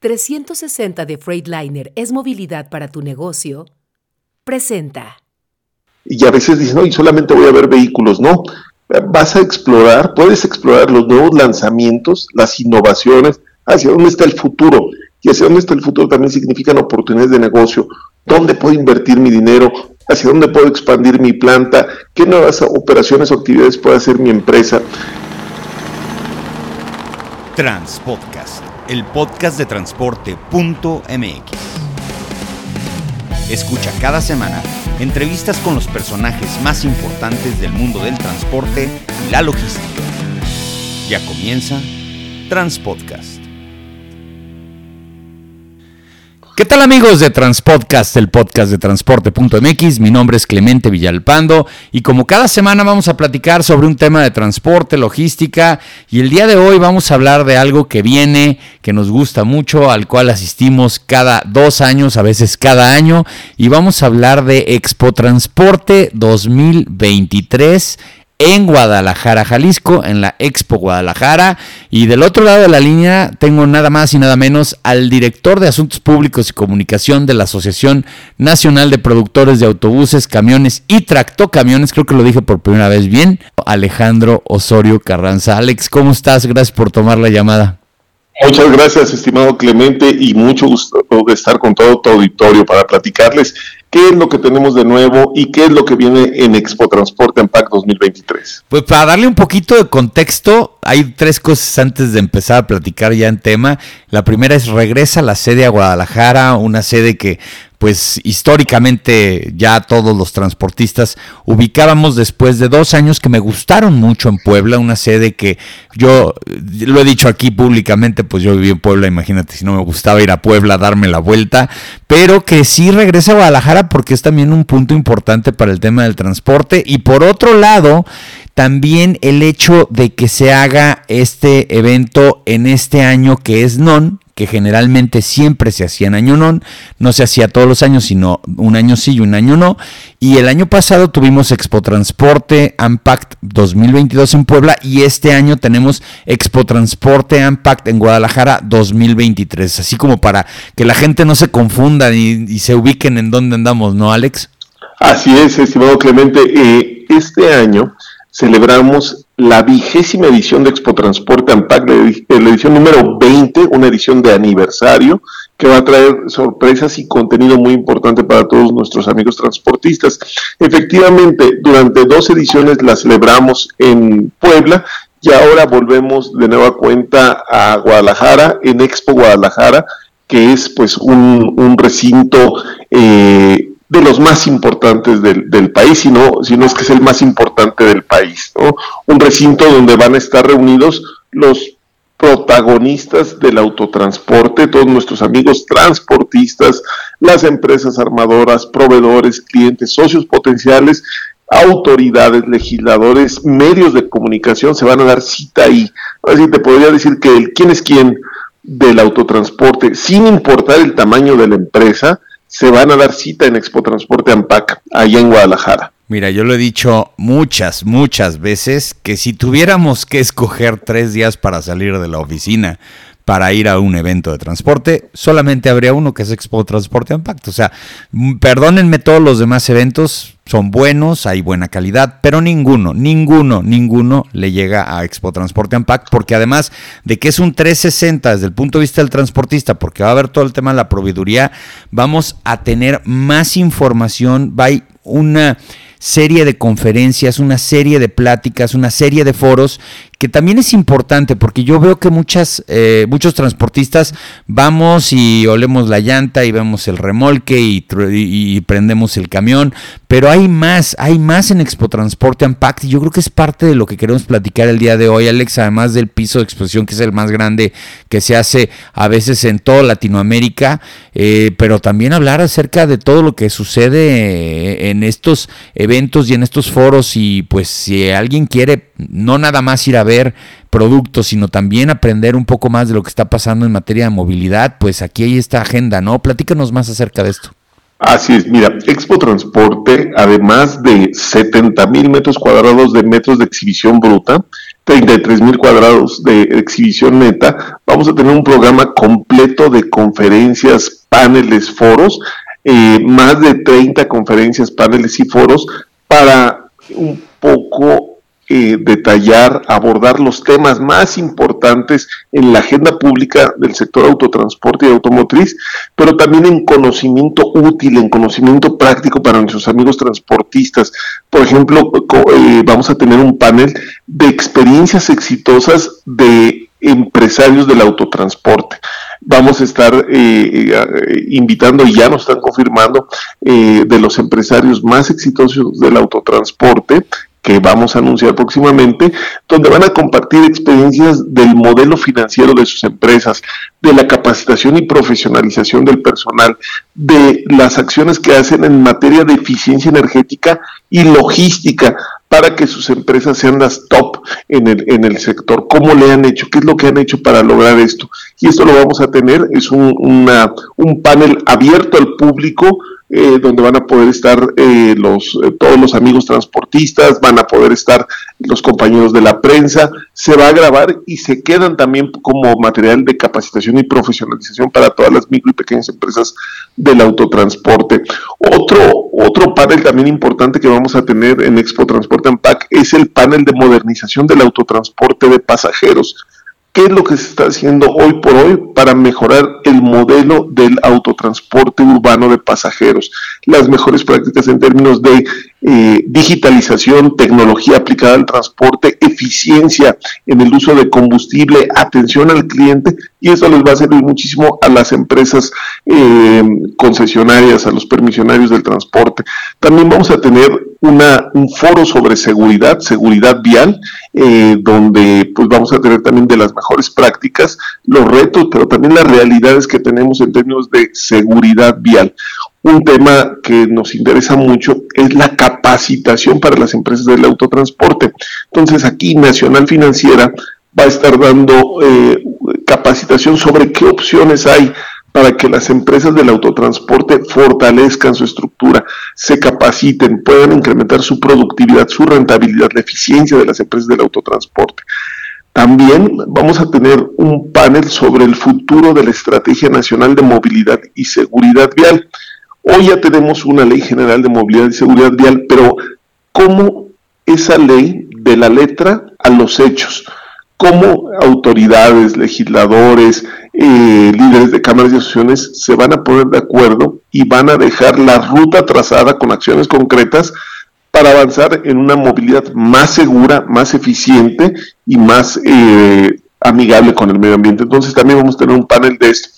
360 de Freightliner es movilidad para tu negocio, presenta. Y a veces dicen, no, y solamente voy a ver vehículos. No, vas a explorar, puedes explorar los nuevos lanzamientos, las innovaciones, hacia dónde está el futuro. Y hacia dónde está el futuro también significan oportunidades de negocio. ¿Dónde puedo invertir mi dinero? ¿Hacia dónde puedo expandir mi planta? ¿Qué nuevas operaciones o actividades puede hacer mi empresa? Transpodcast el podcast de transporte.mx. Escucha cada semana entrevistas con los personajes más importantes del mundo del transporte y la logística. Ya comienza Transpodcast. ¿Qué tal amigos de Transpodcast, el podcast de transporte.mx? Mi nombre es Clemente Villalpando y como cada semana vamos a platicar sobre un tema de transporte, logística y el día de hoy vamos a hablar de algo que viene, que nos gusta mucho, al cual asistimos cada dos años, a veces cada año y vamos a hablar de Expo Transporte 2023 en Guadalajara, Jalisco, en la Expo Guadalajara. Y del otro lado de la línea tengo nada más y nada menos al director de Asuntos Públicos y Comunicación de la Asociación Nacional de Productores de Autobuses, Camiones y Tractocamiones, creo que lo dije por primera vez bien, Alejandro Osorio Carranza. Alex, ¿cómo estás? Gracias por tomar la llamada. Muchas gracias, estimado Clemente, y mucho gusto de estar con todo tu auditorio para platicarles qué es lo que tenemos de nuevo y qué es lo que viene en Expo Transporte PAC 2023. Pues para darle un poquito de contexto, hay tres cosas antes de empezar a platicar ya en tema. La primera es regresa la sede a Guadalajara, una sede que pues históricamente ya todos los transportistas ubicábamos después de dos años que me gustaron mucho en Puebla, una sede que yo lo he dicho aquí públicamente, pues yo viví en Puebla, imagínate si no me gustaba ir a Puebla a darme la vuelta, pero que sí regresa a Guadalajara porque es también un punto importante para el tema del transporte. Y por otro lado también el hecho de que se haga este evento en este año que es non, que generalmente siempre se hacía en año no, no se hacía todos los años, sino un año sí y un año no. Y el año pasado tuvimos Expo Transporte Ampact 2022 en Puebla y este año tenemos Expo Transporte Ampact en Guadalajara 2023. Así como para que la gente no se confunda y, se ubiquen en dónde andamos, ¿no, Alex? Así es, estimado Clemente. Eh, este año celebramos la vigésima edición de Expo Transporte AMPAC, la edición número 20, una edición de aniversario que va a traer sorpresas y contenido muy importante para todos nuestros amigos transportistas. Efectivamente, durante dos ediciones la celebramos en Puebla y ahora volvemos de nueva cuenta a Guadalajara, en Expo Guadalajara, que es pues un, un recinto eh, de los más importantes del, del país, si no, si no es que es el más importante del país, ¿no? Un recinto donde van a estar reunidos los protagonistas del autotransporte, todos nuestros amigos transportistas, las empresas armadoras, proveedores, clientes, socios potenciales, autoridades, legisladores, medios de comunicación se van a dar cita ahí. Así te podría decir que el quién es quién del autotransporte, sin importar el tamaño de la empresa, se van a dar cita en Expo Transporte AMPAC, allá en Guadalajara. Mira, yo lo he dicho muchas, muchas veces que si tuviéramos que escoger tres días para salir de la oficina para ir a un evento de transporte, solamente habría uno que es Expo Transporte Impact. O sea, perdónenme todos los demás eventos, son buenos, hay buena calidad, pero ninguno, ninguno, ninguno le llega a Expo Transporte Impact, porque además de que es un 360 desde el punto de vista del transportista, porque va a haber todo el tema de la proveeduría, vamos a tener más información, va a una serie de conferencias, una serie de pláticas, una serie de foros que también es importante porque yo veo que muchas, eh, muchos transportistas vamos y olemos la llanta y vemos el remolque y, prendemos el camión, pero hay más, hay más en Expo Transporte Impact y yo creo que es parte de lo que queremos platicar el día de hoy, Alex, además del piso de exposición que es el más grande que se hace a veces en toda Latinoamérica, eh, pero también hablar acerca de todo lo que sucede en estos eventos y en estos foros y pues si alguien quiere no nada más ir a ver productos, sino también aprender un poco más de lo que está pasando en materia de movilidad, pues aquí hay esta agenda, ¿no? Platícanos más acerca de esto. Así es, mira, Expo Transporte, además de 70 mil metros cuadrados de metros de exhibición bruta, 33 mil cuadrados de exhibición neta, vamos a tener un programa completo de conferencias, paneles, foros, eh, más de 30 conferencias, paneles y foros para un poco eh, detallar, abordar los temas más importantes en la agenda pública del sector autotransporte y automotriz, pero también en conocimiento útil, en conocimiento práctico para nuestros amigos transportistas. Por ejemplo, eh, vamos a tener un panel de experiencias exitosas de empresarios del autotransporte. Vamos a estar eh, invitando, y ya nos están confirmando, de los empresarios más exitosos del autotransporte que vamos a anunciar próximamente, donde van a compartir experiencias del modelo financiero de sus empresas, de la capacitación y profesionalización del personal, de las acciones que hacen en materia de eficiencia energética y logística para que sus empresas sean las top en el, en el sector. ¿Cómo le han hecho? ¿Qué es lo que han hecho para lograr esto? Y esto lo vamos a tener, es un, un panel abierto al público eh, donde van a poder estar eh, los, eh, todos los amigos transportistas, van a poder estar los compañeros de la prensa, se va a grabar y se quedan también como material de capacitación y profesionalización para todas las micro y pequeñas empresas del autotransporte. Otro, otro panel también importante que vamos a tener en Expo Transporte Pack es el panel de modernización del autotransporte de pasajeros qué es lo que se está haciendo hoy por hoy para mejorar el modelo del autotransporte urbano de pasajeros, las mejores prácticas en términos de eh, digitalización, tecnología aplicada al transporte, eficiencia en el uso de combustible, atención al cliente, y eso les va a servir muchísimo a las empresas eh, concesionarias, a los permisionarios del transporte. También vamos a tener un foro sobre seguridad, seguridad vial, eh, donde pues vamos a tener también de las mejores prácticas, los retos, pero también las realidades que tenemos en términos de seguridad vial. Un tema que nos interesa mucho es la capacitación para las empresas del autotransporte. Entonces aquí Nacional Financiera va a estar dando eh, capacitación sobre qué opciones hay para que las empresas del autotransporte fortalezcan su estructura, se capaciten, puedan incrementar su productividad, su rentabilidad, la eficiencia de las empresas del autotransporte. También vamos a tener un panel sobre el futuro de la Estrategia Nacional de Movilidad y Seguridad Vial. Hoy ya tenemos una ley general de movilidad y seguridad vial, pero ¿cómo esa ley de la letra a los hechos? ¿Cómo autoridades, legisladores, eh, líderes de cámaras y asociaciones se van a poner de acuerdo y van a dejar la ruta trazada con acciones concretas para avanzar en una movilidad más segura, más eficiente y más eh, amigable con el medio ambiente. Entonces también vamos a tener un panel de esto.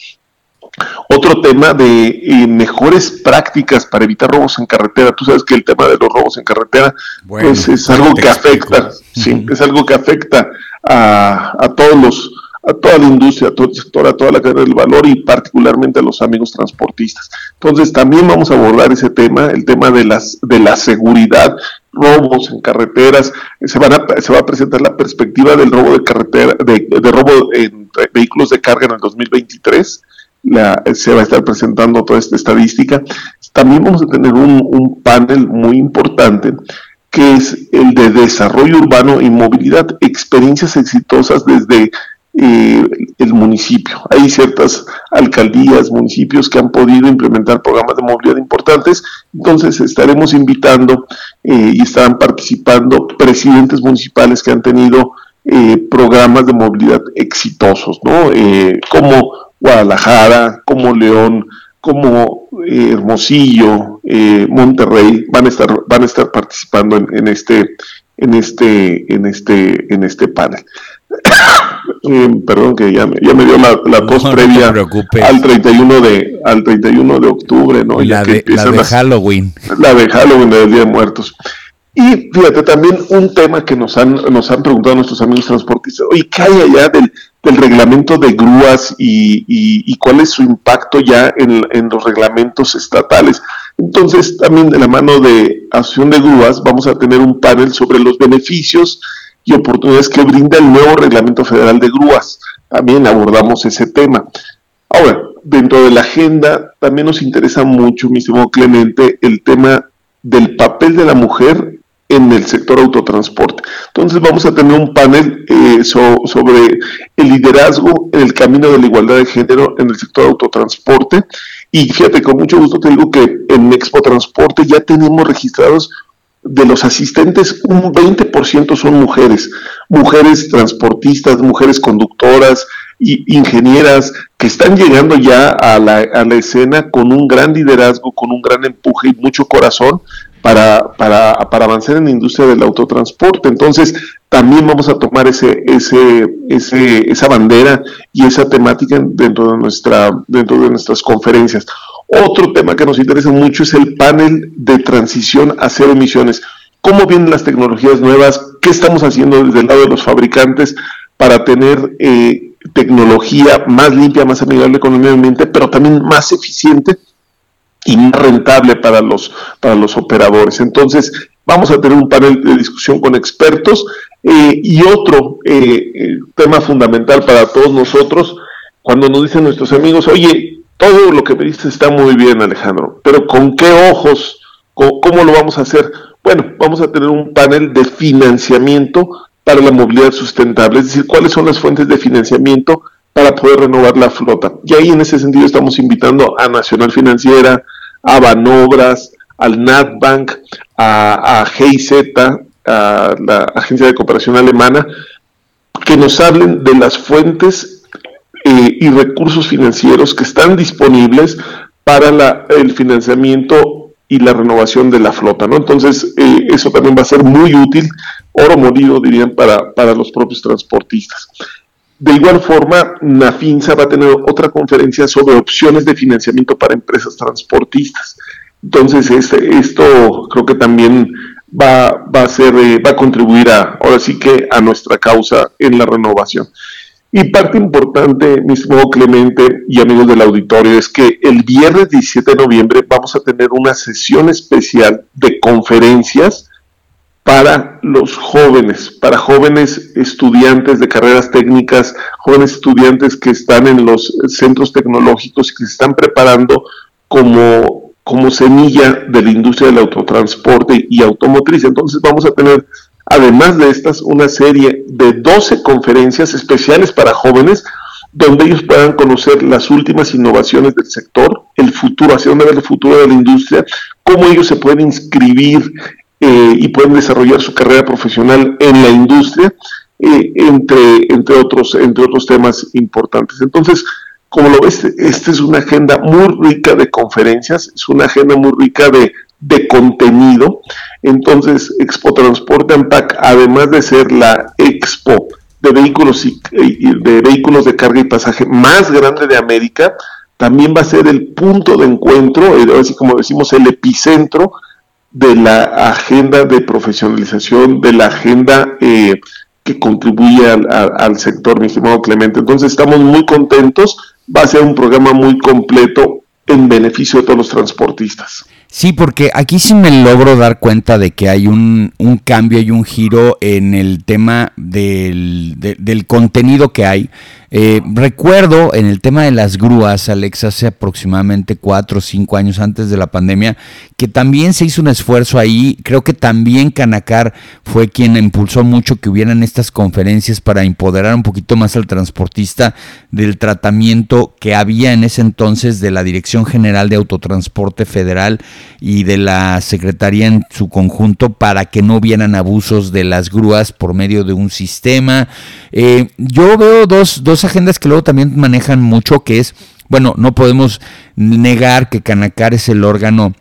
Otro tema de eh, mejores prácticas para evitar robos en carretera. Tú sabes que el tema de los robos en carretera pues, es algo que afecta, sí, es algo que afecta a, a todos los a toda la industria, a todo el sector, a toda la cadena del valor y particularmente a los amigos transportistas. Entonces también vamos a abordar ese tema, el tema de las de la seguridad, robos en carreteras, se van a, se va a presentar la perspectiva del robo de carretera, de, robo en vehículos de carga en el 2023. La, se va a estar presentando toda esta estadística. También vamos a tener un, panel muy importante que es el de desarrollo urbano y movilidad, experiencias exitosas desde eh, el municipio. Hay ciertas alcaldías, municipios que han podido implementar programas de movilidad importantes, entonces estaremos invitando eh, y estarán participando presidentes municipales que han tenido eh, programas de movilidad exitosos, ¿no? como Guadalajara, como León, como Hermosillo, Monterrey, van a estar, van a estar participando en, en este en este, en este, en este panel. perdón que ya me, ya me dio la, la tos previa al 31 de al 31 de octubre, ¿no? La, de, la de Halloween. La de Halloween del Día de Muertos. Y fíjate, también un tema que nos han, nos han preguntado nuestros amigos transportistas, oye, ¿qué hay allá del, del reglamento de grúas y, cuál es su impacto ya en, en, los reglamentos estatales? Entonces, también de la mano de Asociación de Grúas, vamos a tener un panel sobre los beneficios y oportunidades que brinda el nuevo reglamento federal de grúas. También abordamos ese tema. Ahora, dentro de la agenda también nos interesa mucho, mi estimado Clemente, el tema del papel de la mujer en el sector autotransporte. Entonces vamos a tener un panel eh, sobre el liderazgo en el camino de la igualdad de género en el sector autotransporte. Y fíjate, con mucho gusto te digo que en Expo Transporte ya tenemos registrados de los asistentes, un 20% son mujeres, mujeres transportistas, mujeres conductoras, y ingenieras que están llegando ya a la, a la escena con un gran liderazgo, con un gran empuje y mucho corazón para, para, para, avanzar en la industria del autotransporte. Entonces, también vamos a tomar ese, ese, ese, esa bandera y esa temática dentro de, nuestra, dentro de nuestras conferencias. Otro tema que nos interesa mucho es el panel de transición a cero emisiones. ¿Cómo vienen las tecnologías nuevas? ¿Qué estamos haciendo desde el lado de los fabricantes para tener eh, tecnología más limpia, más amigable con el medio ambiente, pero también más eficiente y más rentable para los, para los operadores. Entonces, vamos a tener un panel de discusión con expertos eh, y otro eh, eh, tema fundamental para todos nosotros, cuando nos dicen nuestros amigos, oye, todo lo que me dices está muy bien, Alejandro, pero ¿con qué ojos? ¿Cómo lo vamos a hacer? Bueno, vamos a tener un panel de financiamiento para la movilidad sustentable, es decir, cuáles son las fuentes de financiamiento para poder renovar la flota. Y ahí en ese sentido estamos invitando a Nacional Financiera, a Banobras, al NatBank, a, a GIZ, a la Agencia de Cooperación Alemana, que nos hablen de las fuentes eh, y recursos financieros que están disponibles para el financiamiento y la renovación de la flota, ¿no? Entonces, eh, eso también va a ser muy útil, oro molido, dirían, para, para los propios transportistas. De igual forma, NAFINSA va a tener otra conferencia sobre opciones de financiamiento para empresas transportistas. Entonces, este, esto creo que también va, va, a ser, eh, va contribuir a, ahora sí que a nuestra causa en la renovación. Y parte importante, mismo Clemente y amigos del auditorio, es que el viernes 17 de noviembre vamos a tener una sesión especial de conferencias para los jóvenes, para jóvenes estudiantes de carreras técnicas, jóvenes estudiantes que están en los centros tecnológicos y que se están preparando como, como semilla de la industria del autotransporte y automotriz. Entonces vamos a tener, además de estas, una serie de 12 conferencias especiales para jóvenes donde ellos puedan conocer las últimas innovaciones del sector, el futuro, hacia dónde va el futuro de la industria, cómo ellos se pueden inscribir eh, y pueden desarrollar su carrera profesional en la industria, eh, entre, entre, otros, entre otros temas importantes. Entonces, como lo ves, esta es una agenda muy rica de conferencias, es una agenda muy rica de, de contenido. Entonces, Expo Transporte AMPAC, además de ser la expo de vehículos, y, de vehículos de carga y pasaje más grande de América, también va a ser el punto de encuentro, eh, así como decimos, el epicentro de la agenda de profesionalización, de la agenda eh, que contribuye al, sector, mi estimado Clemente. Entonces estamos muy contentos, va a ser un programa muy completo en beneficio de todos los transportistas. Sí, porque aquí sí me logro dar cuenta de que hay un, un cambio y un giro en el tema del, del contenido que hay. Eh, recuerdo en el tema de las grúas, Alex, hace aproximadamente cuatro o cinco años antes de la pandemia, que también se hizo un esfuerzo ahí. Creo que también Canacar fue quien impulsó mucho que hubieran estas conferencias para empoderar un poquito más al transportista del tratamiento que había en ese entonces de la Dirección General de Autotransporte Federal y de la Secretaría en su conjunto para que no hubieran abusos de las grúas por medio de un sistema. Eh, yo veo dos, dos agendas que luego también manejan mucho, que es, bueno, no podemos negar que Canacar es el órgano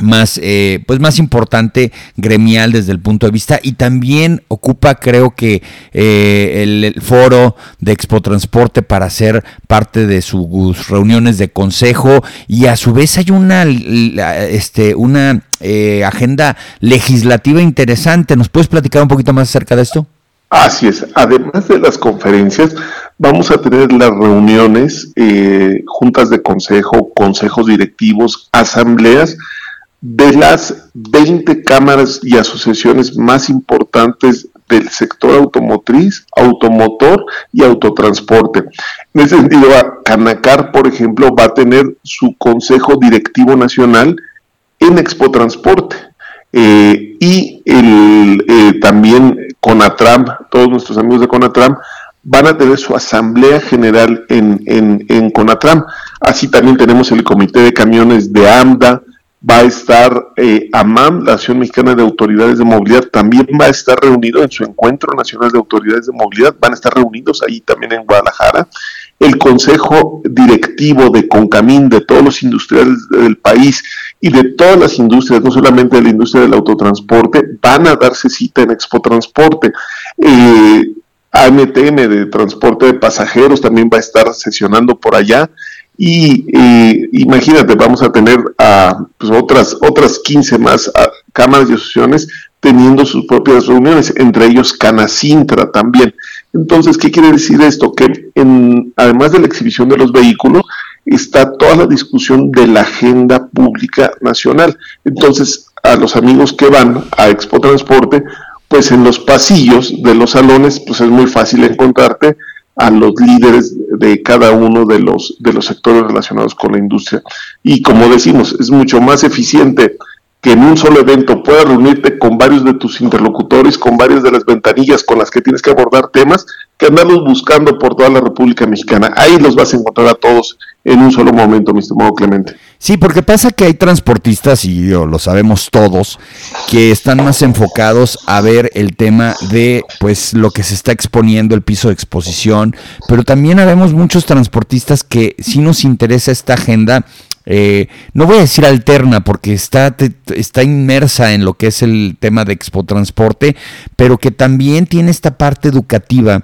más eh, pues más importante gremial desde el punto de vista y también ocupa creo que eh, el, foro de Expo Transporte para ser parte de sus reuniones de consejo y a su vez hay una este una eh, agenda legislativa interesante. Nos puedes platicar un poquito más acerca de esto Así es, además de las conferencias, vamos a tener las reuniones, eh, juntas de consejo, consejos directivos, asambleas de las 20 cámaras y asociaciones más importantes del sector automotriz, automotor y autotransporte. En ese sentido, Canacar, por ejemplo, va a tener su Consejo Directivo Nacional en Expo Transporte. Eh, y el, eh, también Conatram, todos nuestros amigos de Conatram, van a tener su asamblea general en, en, Conatram. Así también tenemos el comité de camiones de AMDA, va a estar eh, AMAM, la Asociación Mexicana de Autoridades de Movilidad, también va a estar reunido en su encuentro nacional de autoridades de movilidad, van a estar reunidos ahí también en Guadalajara. El Consejo Directivo de Concamín, de todos los industriales del país y de todas las industrias, no solamente de la industria del autotransporte, van a darse cita en Expo Transporte. Eh, AMTM de transporte de pasajeros también va a estar sesionando por allá y eh, imagínate, vamos a tener pues, otras, otras 15 más cámaras y asociaciones teniendo sus propias reuniones, entre ellos Canacintra también. Entonces, ¿qué quiere decir esto? Que en, además de la exhibición de los vehículos, está toda la discusión de la agenda pública nacional. Entonces, a los amigos que van a Expo Transporte, pues en los pasillos de los salones, pues es muy fácil encontrarte a los líderes de cada uno de los, de los sectores relacionados con la industria. Y como decimos, es mucho más eficiente que en un solo evento puedas reunirte con varios de tus interlocutores, con varias de las ventanillas con las que tienes que abordar temas, que andarlos buscando por toda la República Mexicana. Ahí los vas a encontrar a todos en un solo momento, mi estimado Clemente. Sí, porque pasa que hay transportistas, y lo sabemos todos, que están más enfocados a ver el tema de pues lo que se está exponiendo, el piso de exposición, pero también habemos muchos transportistas que sí nos interesa esta agenda eh, no voy a decir alterna porque está, está inmersa en lo que es el tema de Expo Transporte, pero que también tiene esta parte educativa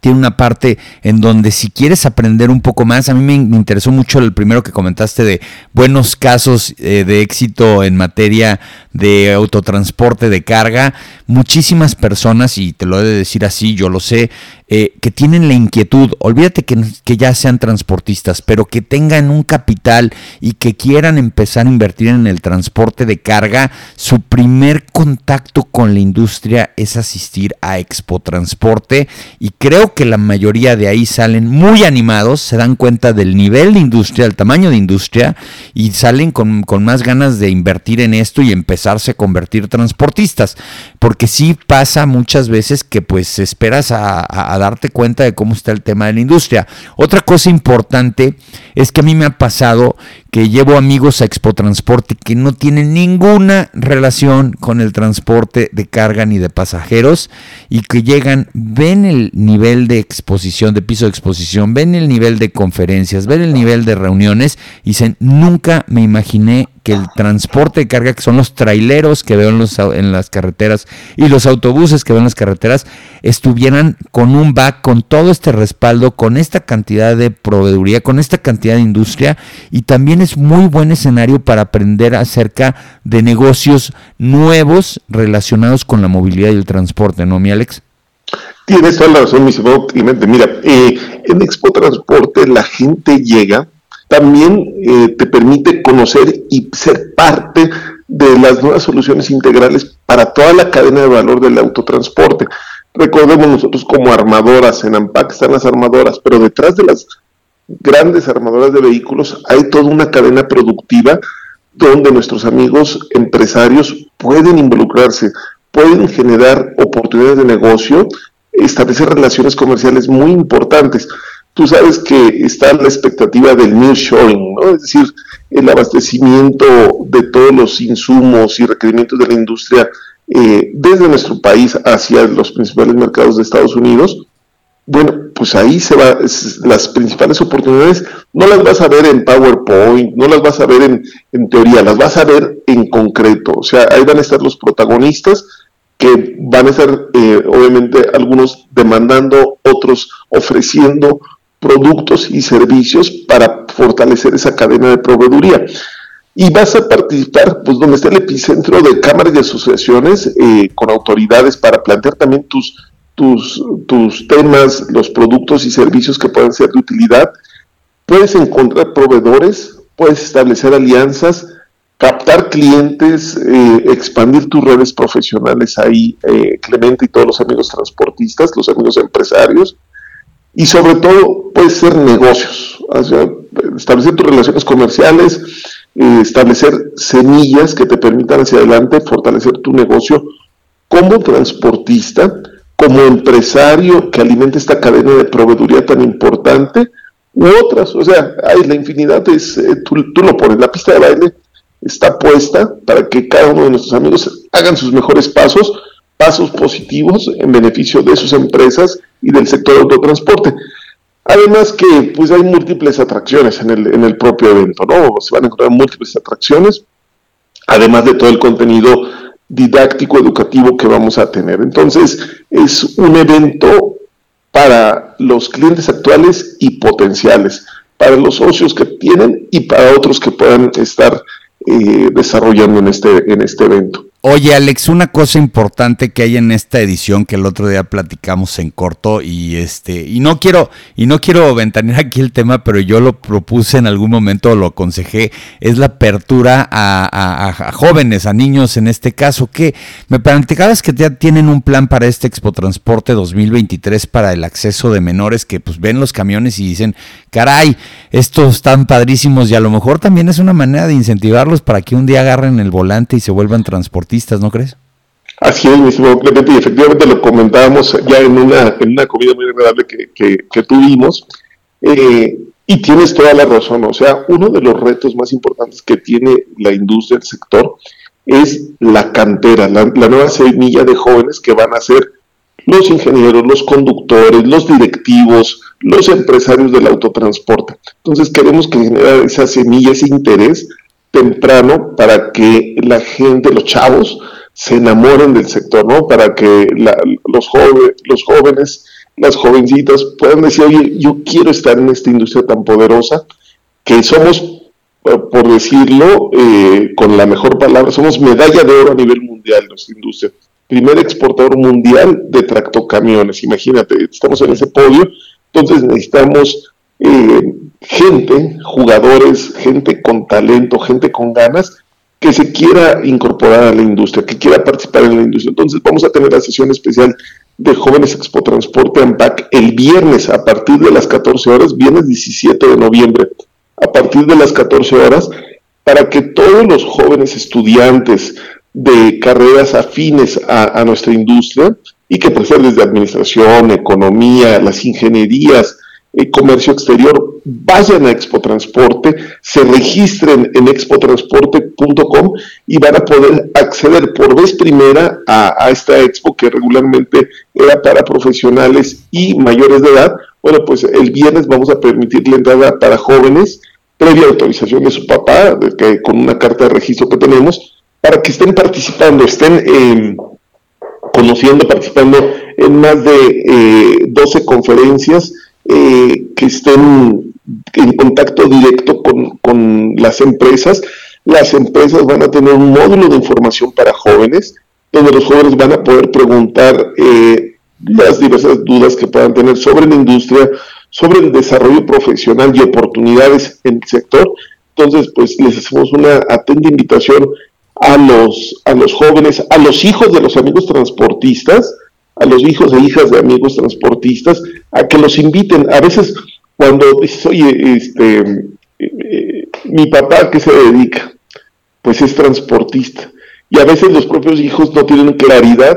tiene una parte en donde si quieres aprender un poco más, a mí me, interesó mucho el primero que comentaste de buenos casos eh, de éxito en materia de autotransporte de carga. Muchísimas personas, y te lo he de decir así, yo lo sé, eh, que tienen la inquietud, olvídate que, que, ya sean transportistas, pero que tengan un capital y que quieran empezar a invertir en el transporte de carga, su primer contacto con la industria es asistir a Expo Transporte y creo que la mayoría de ahí salen muy animados, se dan cuenta del nivel de industria, del tamaño de industria y salen con, más ganas de invertir en esto y empezarse a convertir transportistas, porque sí pasa muchas veces que pues esperas a darte cuenta de cómo está el tema de la industria. Otra cosa importante es que a mí me ha pasado que llevo amigos a Expo Transporte que no tienen ninguna relación con el transporte de carga ni de pasajeros y que llegan, ven el nivel de exposición, de piso de exposición, ven el nivel de conferencias, ven el nivel de reuniones y dicen, nunca me imaginé que el transporte de carga, que son los traileros que veo en, los, las carreteras y los autobuses que veo en las carreteras, estuvieran con un back, con todo este respaldo, con esta cantidad de proveeduría, con esta cantidad de industria y también es muy buen escenario para aprender acerca de negocios nuevos relacionados con la movilidad y el transporte, ¿no, mi Alex? Tienes toda la razón, mi estimado Clemente. Mira, eh, en Expo Transporte la gente llega, también eh, te permite conocer y ser parte de las nuevas soluciones integrales para toda la cadena de valor del autotransporte. Recordemos nosotros como armadoras, en AMPAC están las armadoras, pero detrás de las grandes armadoras de vehículos, hay toda una cadena productiva donde nuestros amigos empresarios pueden involucrarse, pueden generar oportunidades de negocio, establecer relaciones comerciales muy importantes. Tú sabes que está la expectativa del nearshoring, ¿no? es decir, el abastecimiento de todos los insumos y requerimientos de la industria eh, desde nuestro país hacia los principales mercados de Estados Unidos bueno, pues ahí se va, las principales oportunidades no las vas a ver en PowerPoint, no las vas a ver en, en teoría, las vas a ver en concreto. O sea, ahí van a estar los protagonistas que van a estar, eh, obviamente, algunos demandando, otros ofreciendo productos y servicios para fortalecer esa cadena de proveeduría. Y vas a participar, pues, donde está el epicentro de cámaras y asociaciones eh, con autoridades para plantear también tus tus, tus temas, los productos y servicios que puedan ser de utilidad, puedes encontrar proveedores, puedes establecer alianzas, captar clientes, eh, expandir tus redes profesionales ahí, eh, Clemente y todos los amigos transportistas, los amigos empresarios, y sobre todo puede ser negocios, establecer tus relaciones comerciales, eh, establecer semillas que te permitan hacia adelante fortalecer tu negocio como transportista, como empresario que alimenta esta cadena de proveeduría tan importante, u otras, o sea, hay la infinidad, es, tú, tú lo pones, la pista de baile está puesta para que cada uno de nuestros amigos hagan sus mejores pasos, pasos positivos en beneficio de sus empresas y del sector autotransporte. Además que pues hay múltiples atracciones en el, en el propio evento, ¿no? Se van a encontrar múltiples atracciones, además de todo el contenido didáctico, educativo que vamos a tener. Entonces, es un evento para los clientes actuales y potenciales, para los socios que tienen y para otros que puedan estar desarrollando en este, en este evento. Oye, Alex, una cosa importante que hay en esta edición que el otro día platicamos en corto y este y no quiero y no quiero ventanear aquí el tema, pero yo lo propuse en algún momento, lo aconsejé, es la apertura a, jóvenes, a niños en este caso, que me platicabas que ya tienen un plan para este Expo Transporte 2023 para el acceso de menores que pues ven los camiones y dicen, caray, estos están padrísimos y a lo mejor también es una manera de incentivarlos para que un día agarren el volante y se vuelvan transportistas ¿no crees? Así es, mi estimado y efectivamente lo comentábamos ya en una, en una comida muy agradable que, que, tuvimos, eh, y tienes toda la razón, o sea, uno de los retos más importantes que tiene la industria, del sector, es la cantera, la, nueva semilla de jóvenes que van a ser los ingenieros, los conductores, los directivos, los empresarios del autotransporte. Entonces queremos que genere esa semilla, ese interés temprano para que la gente, los chavos, se enamoren del sector, ¿no? Para que los, los jóvenes, las jovencitas puedan decir, oye, yo quiero estar en esta industria tan poderosa, que somos, por decirlo eh, con la mejor palabra, somos medalla de oro a nivel mundial nuestra industria. Primer exportador mundial de tractocamiones, imagínate, estamos en ese podio, entonces necesitamos eh, gente, jugadores, gente con talento, gente con ganas, que se quiera incorporar a la industria, que quiera participar en la industria. Entonces vamos a tener la sesión especial de Jóvenes Expo Transporte AMPAC el viernes a partir de las 14 horas, viernes 17 de noviembre, a partir de las 14 horas, para que todos los jóvenes estudiantes de carreras afines a, a nuestra industria y que prefieren desde administración, economía, las ingenierías, comercio exterior, vayan a Expo Transporte, se registren en expotransporte.com y van a poder acceder por vez primera a, esta expo que regularmente era para profesionales y mayores de edad. Bueno, pues el viernes vamos a permitir la entrada para jóvenes, previa autorización de su papá, que, con una carta de registro que tenemos, para que estén participando, estén eh, conociendo, participando en más de 12 eh, conferencias eh, que estén en contacto directo con, las empresas. Las empresas van a tener un módulo de información para jóvenes, donde los jóvenes van a poder preguntar eh, las diversas dudas que puedan tener sobre la industria, sobre el desarrollo profesional y oportunidades en el sector. Entonces, pues les hacemos una atenta invitación a los, a los jóvenes, a los hijos de los amigos transportistas, a los hijos e hijas de amigos transportistas a que los inviten. A veces cuando dices, oye, este, eh, mi papá, ¿qué se dedica? Pues es transportista. Y a veces los propios hijos no tienen claridad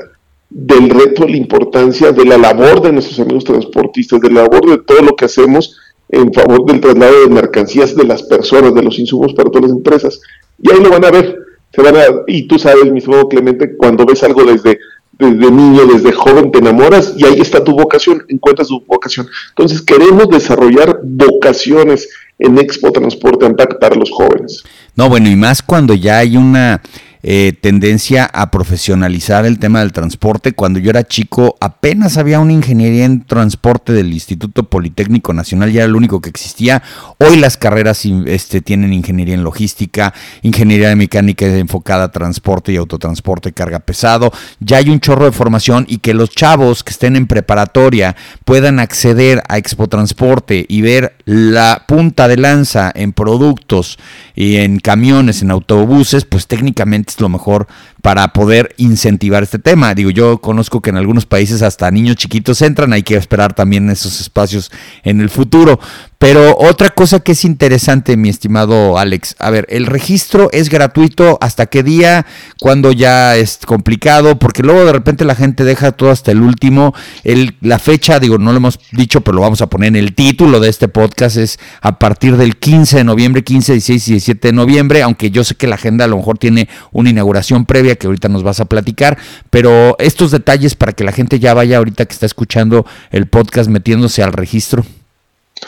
del reto, la importancia de la labor de nuestros amigos transportistas, de la labor de todo lo que hacemos en favor del traslado de mercancías de las personas, de los insumos para todas las empresas. Y ahí lo van a ver. Se van a, y tú sabes, mi estimado Clemente, cuando ves algo desde desde niño, desde joven te enamoras y ahí está tu vocación, encuentras tu vocación. Entonces queremos desarrollar vocaciones en Expo Transporte Ampac para los jóvenes. No, bueno, y más cuando ya hay una eh, tendencia a profesionalizar el tema del transporte. Cuando yo era chico apenas había una ingeniería en transporte del Instituto Politécnico Nacional, ya era lo único que existía. Hoy las carreras este, tienen ingeniería en logística, ingeniería mecánica enfocada a transporte y autotransporte, carga pesado. Ya hay un chorro de formación y que los chavos que estén en preparatoria puedan acceder a Expo Transporte y ver la punta de lanza en productos y en camiones, en autobuses, pues técnicamente lo mejor para poder incentivar este tema. Digo, yo conozco que en algunos países hasta niños chiquitos entran, hay que esperar también esos espacios en el futuro. Pero otra cosa que es interesante, mi estimado Alex, a ver, el registro es gratuito hasta qué día, cuando ya es complicado, porque luego de repente la gente deja todo hasta el último. El, la fecha, digo, no lo hemos dicho, pero lo vamos a poner en el título de este podcast, es a partir del 15 de noviembre, 15, 16 y 17 de noviembre, aunque yo sé que la agenda a lo mejor tiene una inauguración previa que ahorita nos vas a platicar, pero estos detalles para que la gente ya vaya ahorita que está escuchando el podcast metiéndose al registro.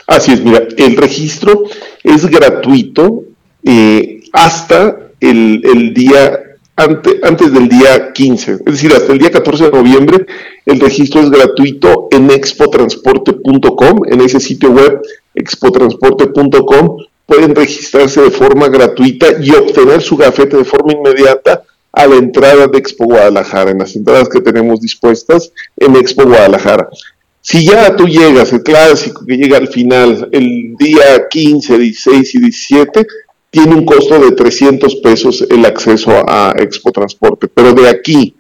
Así es, mira, el registro es gratuito eh, hasta el, día, antes del día 15, es decir, hasta el día 14 de noviembre, el registro es gratuito en expotransporte.com, en ese sitio web expotransporte.com, pueden registrarse de forma gratuita y obtener su gafete de forma inmediata a la entrada de Expo Guadalajara, en las entradas que tenemos dispuestas en Expo Guadalajara. Si ya tú llegas, el clásico que llega al final, el día 15, 16 y 17, tiene un costo de 300 pesos el acceso a Expo Transporte, pero de aquí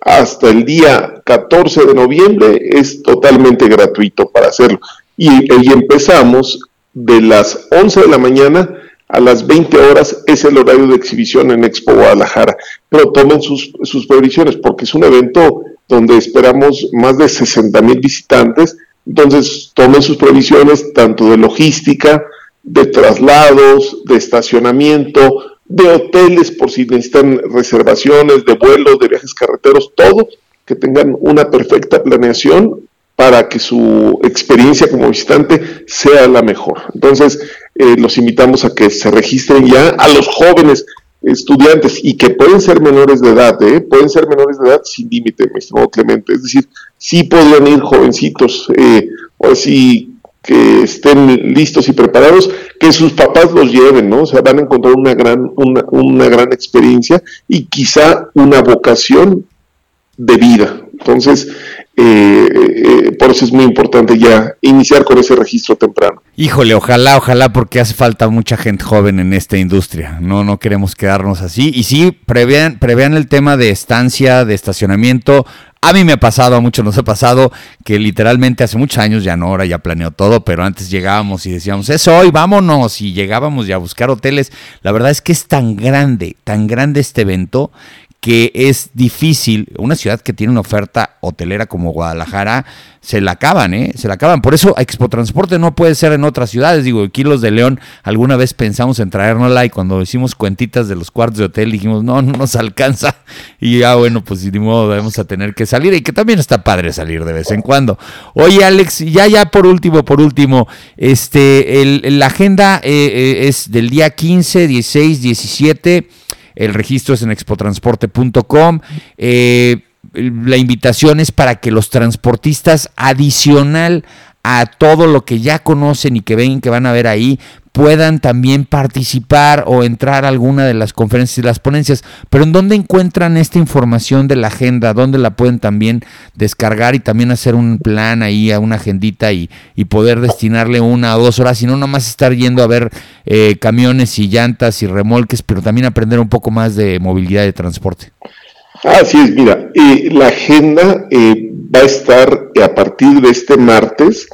hasta el día 14 de noviembre es totalmente gratuito para hacerlo. Y, y empezamos de las 11 de la mañana a las 20 horas es el horario de exhibición en Expo Guadalajara, pero tomen sus, sus previsiones porque es un evento donde esperamos más de 60 mil visitantes, entonces tomen sus previsiones tanto de logística, de traslados, de estacionamiento, de hoteles por si necesitan reservaciones, de vuelos, de viajes carreteros, todo, que tengan una perfecta planeación para que su experiencia como visitante sea la mejor. Entonces, eh, los invitamos a que se registren ya a los jóvenes estudiantes y que pueden ser menores de edad, ¿eh? pueden ser menores de edad sin límite, mi estimado Clemente. Es decir, sí podrían ir jovencitos, eh, o si que estén listos y preparados, que sus papás los lleven, ¿no? O sea, van a encontrar una gran, una, una gran experiencia y quizá una vocación de vida. Entonces, eh, eh, por eso es muy importante ya iniciar con ese registro temprano. Híjole, ojalá, ojalá, porque hace falta mucha gente joven en esta industria. No, no queremos quedarnos así. Y sí, prevean, prevean el tema de estancia, de estacionamiento. A mí me ha pasado, a muchos nos ha pasado, que literalmente hace muchos años, ya no, ahora ya planeó todo, pero antes llegábamos y decíamos, es hoy, vámonos, y llegábamos ya a buscar hoteles. La verdad es que es tan grande, tan grande este evento, que es difícil, una ciudad que tiene una oferta hotelera como Guadalajara, se la acaban, ¿eh? Se la acaban. Por eso Expo Transporte no puede ser en otras ciudades. Digo, Kilos de León, alguna vez pensamos en traérnosla y cuando hicimos cuentitas de los cuartos de hotel dijimos, no, no nos alcanza. Y ya, bueno, pues ni modo, debemos a tener que salir. Y que también está padre salir de vez en cuando. Oye, Alex, ya, ya por último, por último, este, el, la agenda eh, eh, es del día 15, 16, 17 el registro es en expotransporte.com. Eh, la invitación es para que los transportistas adicional a todo lo que ya conocen y que ven que van a ver ahí, puedan también participar o entrar a alguna de las conferencias y las ponencias. Pero ¿en dónde encuentran esta información de la agenda? ¿Dónde la pueden también descargar y también hacer un plan ahí, a una agendita y, y poder destinarle una o dos horas y no nomás estar yendo a ver eh, camiones y llantas y remolques, pero también aprender un poco más de movilidad de transporte? Así es, mira, eh, la agenda eh, va a estar a partir de este martes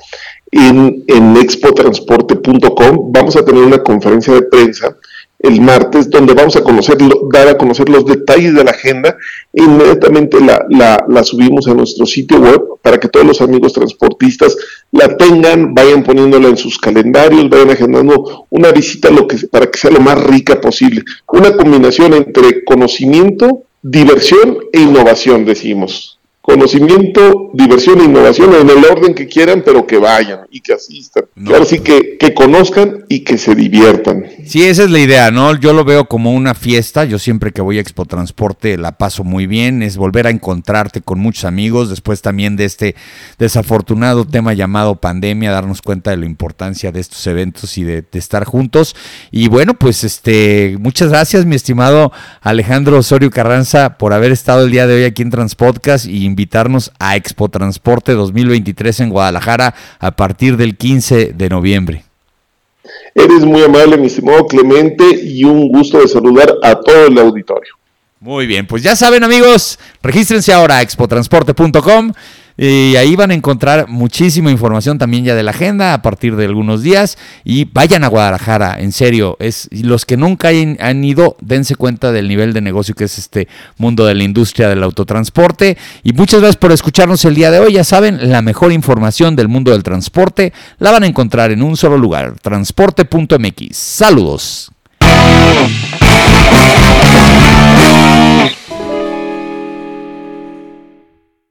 en, en expotransporte.com. Vamos a tener una conferencia de prensa el martes donde vamos a conocer, dar a conocer los detalles de la agenda e inmediatamente la, la, subimos a nuestro sitio web para que todos los amigos transportistas la tengan, vayan poniéndola en sus calendarios, vayan agendando una visita lo que, para que sea lo más rica posible. Una combinación entre conocimiento, diversión e innovación, decimos conocimiento, diversión e innovación en el orden que quieran, pero que vayan y que asistan. Claro, sí que, que conozcan y que se diviertan. Sí, esa es la idea, ¿no? Yo lo veo como una fiesta. Yo siempre que voy a Expo Transporte la paso muy bien. Es volver a encontrarte con muchos amigos después también de este desafortunado tema llamado pandemia, darnos cuenta de la importancia de estos eventos y de, de estar juntos. Y bueno, pues este, muchas gracias, mi estimado Alejandro Osorio Carranza, por haber estado el día de hoy aquí en Transpodcast y invitarnos a Expo Transporte 2023 en Guadalajara a partir del 15 de noviembre. Eres muy amable, mi estimado Clemente, y un gusto de saludar a todo el auditorio. Muy bien, pues ya saben amigos, regístrense ahora a expotransporte.com y ahí van a encontrar muchísima información también ya de la agenda a partir de algunos días. Y vayan a Guadalajara, en serio. Es, los que nunca han ido, dense cuenta del nivel de negocio que es este mundo de la industria del autotransporte. Y muchas gracias por escucharnos el día de hoy. Ya saben, la mejor información del mundo del transporte la van a encontrar en un solo lugar, transporte.mx. Saludos.